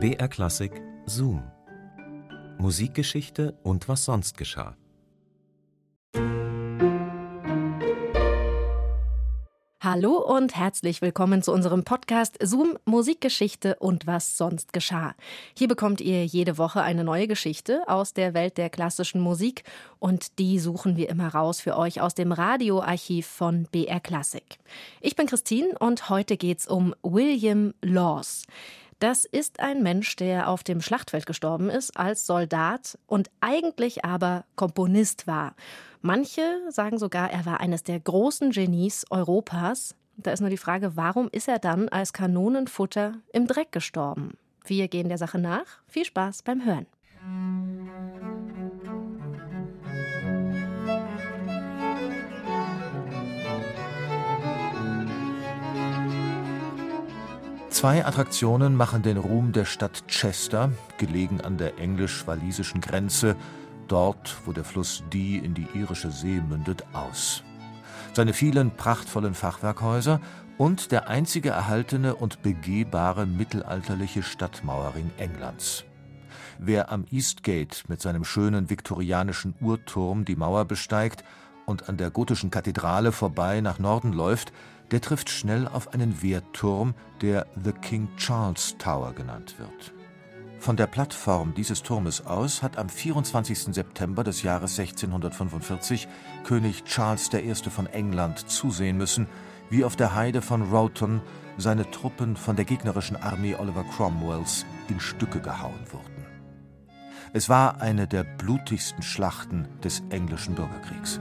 BR Klassik Zoom. Musikgeschichte und was sonst geschah. Hallo und herzlich willkommen zu unserem Podcast Zoom Musikgeschichte und was sonst geschah. Hier bekommt ihr jede Woche eine neue Geschichte aus der Welt der klassischen Musik und die suchen wir immer raus für euch aus dem Radioarchiv von BR Klassik. Ich bin Christine und heute geht's um William Laws. Das ist ein Mensch, der auf dem Schlachtfeld gestorben ist als Soldat und eigentlich aber Komponist war. Manche sagen sogar, er war eines der großen Genies Europas. Da ist nur die Frage, warum ist er dann als Kanonenfutter im Dreck gestorben? Wir gehen der Sache nach. Viel Spaß beim Hören. Zwei Attraktionen machen den Ruhm der Stadt Chester, gelegen an der englisch-walisischen Grenze, dort, wo der Fluss Dee in die irische See mündet, aus. Seine vielen prachtvollen Fachwerkhäuser und der einzige erhaltene und begehbare mittelalterliche Stadtmauerring Englands. Wer am Eastgate mit seinem schönen viktorianischen Uhrturm die Mauer besteigt und an der gotischen Kathedrale vorbei nach Norden läuft, der trifft schnell auf einen Wehrturm, der The King Charles Tower genannt wird. Von der Plattform dieses Turmes aus hat am 24. September des Jahres 1645 König Charles I. von England zusehen müssen, wie auf der Heide von Rowton seine Truppen von der gegnerischen Armee Oliver Cromwells in Stücke gehauen wurden. Es war eine der blutigsten Schlachten des englischen Bürgerkriegs.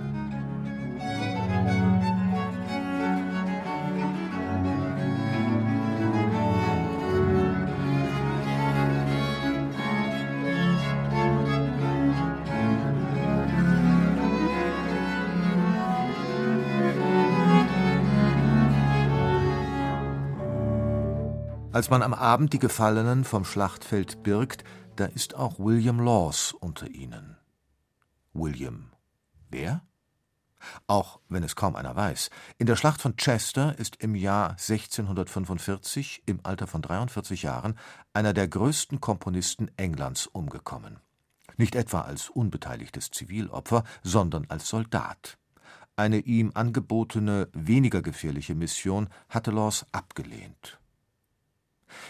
Als man am Abend die Gefallenen vom Schlachtfeld birgt, da ist auch William Laws unter ihnen. William. Wer? Auch wenn es kaum einer weiß. In der Schlacht von Chester ist im Jahr 1645 im Alter von 43 Jahren einer der größten Komponisten Englands umgekommen. Nicht etwa als unbeteiligtes Zivilopfer, sondern als Soldat. Eine ihm angebotene, weniger gefährliche Mission hatte Laws abgelehnt.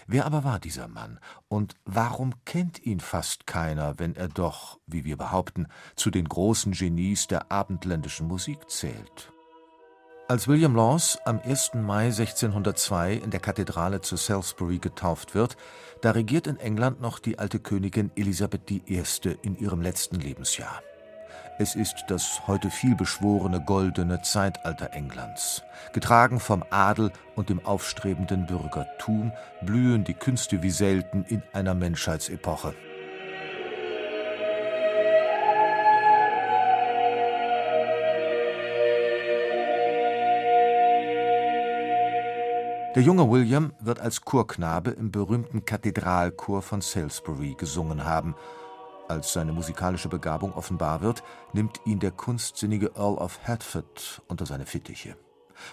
Wer aber war dieser Mann, und warum kennt ihn fast keiner, wenn er doch, wie wir behaupten, zu den großen Genies der abendländischen Musik zählt? Als William Laws am 1. Mai 1602 in der Kathedrale zu Salisbury getauft wird, da regiert in England noch die alte Königin Elisabeth I. in ihrem letzten Lebensjahr. Es ist das heute vielbeschworene goldene Zeitalter Englands. Getragen vom Adel und dem aufstrebenden Bürgertum blühen die Künste wie selten in einer Menschheitsepoche. Der junge William wird als Chorknabe im berühmten Kathedralchor von Salisbury gesungen haben als seine musikalische Begabung offenbar wird, nimmt ihn der kunstsinnige Earl of Hertford unter seine Fittiche.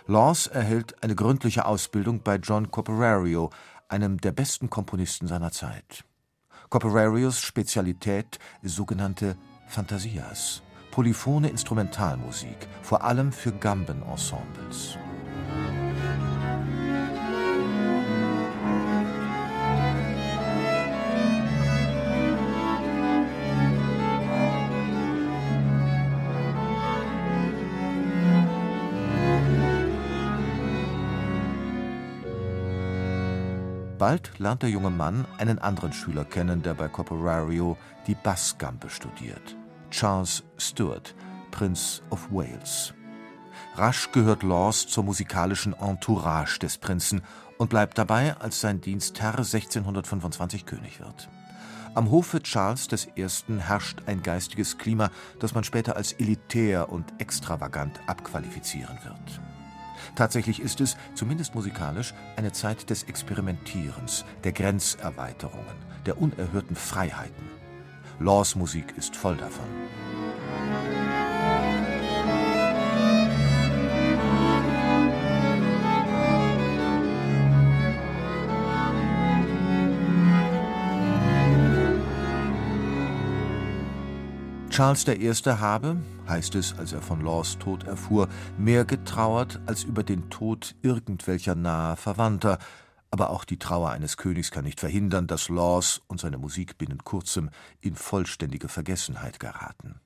Laws erhält eine gründliche Ausbildung bei John Copperario, einem der besten Komponisten seiner Zeit. Copperarios Spezialität sogenannte Fantasias, polyphone Instrumentalmusik, vor allem für Gambenensembles. Bald lernt der junge Mann einen anderen Schüler kennen, der bei Copperario die Bassgambe studiert. Charles Stuart, Prinz of Wales. Rasch gehört Laws zur musikalischen Entourage des Prinzen und bleibt dabei, als sein Dienstherr 1625 König wird. Am Hofe Charles I. herrscht ein geistiges Klima, das man später als elitär und extravagant abqualifizieren wird. Tatsächlich ist es, zumindest musikalisch, eine Zeit des Experimentierens, der Grenzerweiterungen, der unerhörten Freiheiten. Laws Musik ist voll davon. Charles I. habe, heißt es, als er von Laws Tod erfuhr, mehr getrauert als über den Tod irgendwelcher naher Verwandter, aber auch die Trauer eines Königs kann nicht verhindern, dass Laws und seine Musik binnen kurzem in vollständige Vergessenheit geraten.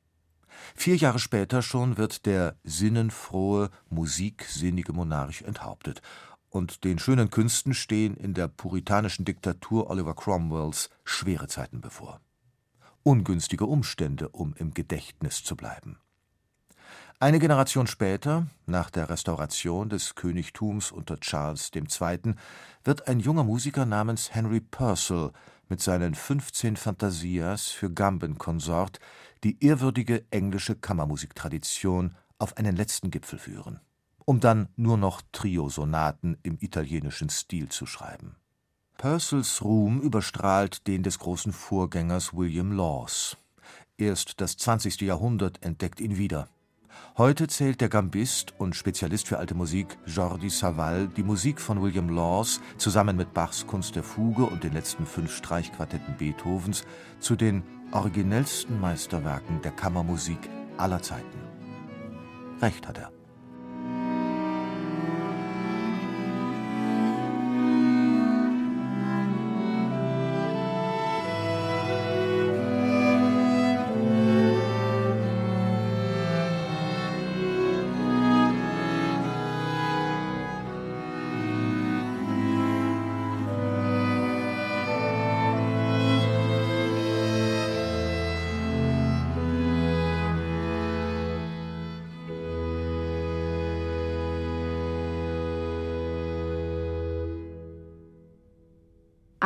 Vier Jahre später schon wird der sinnenfrohe, musiksinnige Monarch enthauptet, und den schönen Künsten stehen in der puritanischen Diktatur Oliver Cromwells schwere Zeiten bevor. Ungünstige Umstände, um im Gedächtnis zu bleiben. Eine Generation später, nach der Restauration des Königtums unter Charles II., wird ein junger Musiker namens Henry Purcell mit seinen 15 Fantasias für Gambenkonsort die ehrwürdige englische Kammermusiktradition auf einen letzten Gipfel führen, um dann nur noch Triosonaten im italienischen Stil zu schreiben. Purcells Ruhm überstrahlt den des großen Vorgängers William Laws. Erst das 20. Jahrhundert entdeckt ihn wieder. Heute zählt der Gambist und Spezialist für alte Musik Jordi Savall die Musik von William Laws zusammen mit Bachs Kunst der Fuge und den letzten fünf Streichquartetten Beethovens zu den originellsten Meisterwerken der Kammermusik aller Zeiten. Recht hat er.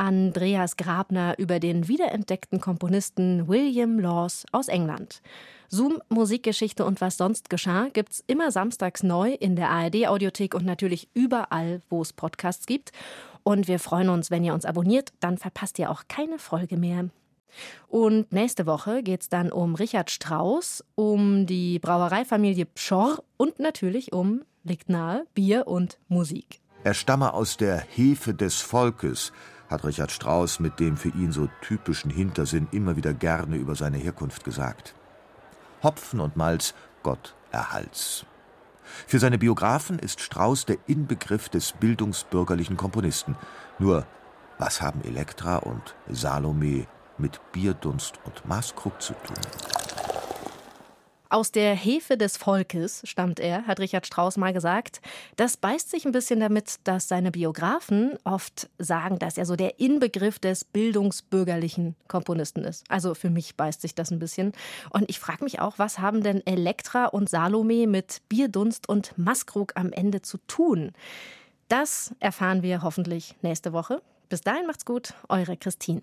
Andreas Grabner über den wiederentdeckten Komponisten William Laws aus England. Zoom, Musikgeschichte und was sonst geschah, gibt's immer samstags neu in der ARD-Audiothek und natürlich überall, wo es Podcasts gibt. Und wir freuen uns, wenn ihr uns abonniert, dann verpasst ihr auch keine Folge mehr. Und nächste Woche geht es dann um Richard Strauss, um die Brauereifamilie Pschorr und natürlich um, liegt nahe, Bier und Musik. Er stamme aus der Hefe des Volkes, hat Richard Strauss mit dem für ihn so typischen Hintersinn immer wieder gerne über seine Herkunft gesagt. Hopfen und Malz, Gott erhalts. Für seine Biografen ist Strauss der Inbegriff des bildungsbürgerlichen Komponisten. Nur, was haben Elektra und Salome mit Bierdunst und Maßkrug zu tun? Aus der Hefe des Volkes stammt er, hat Richard Strauss mal gesagt. Das beißt sich ein bisschen damit, dass seine Biografen oft sagen, dass er so der Inbegriff des bildungsbürgerlichen Komponisten ist. Also für mich beißt sich das ein bisschen. Und ich frage mich auch, was haben denn Elektra und Salome mit Bierdunst und Maskrug am Ende zu tun? Das erfahren wir hoffentlich nächste Woche. Bis dahin macht's gut, eure Christine.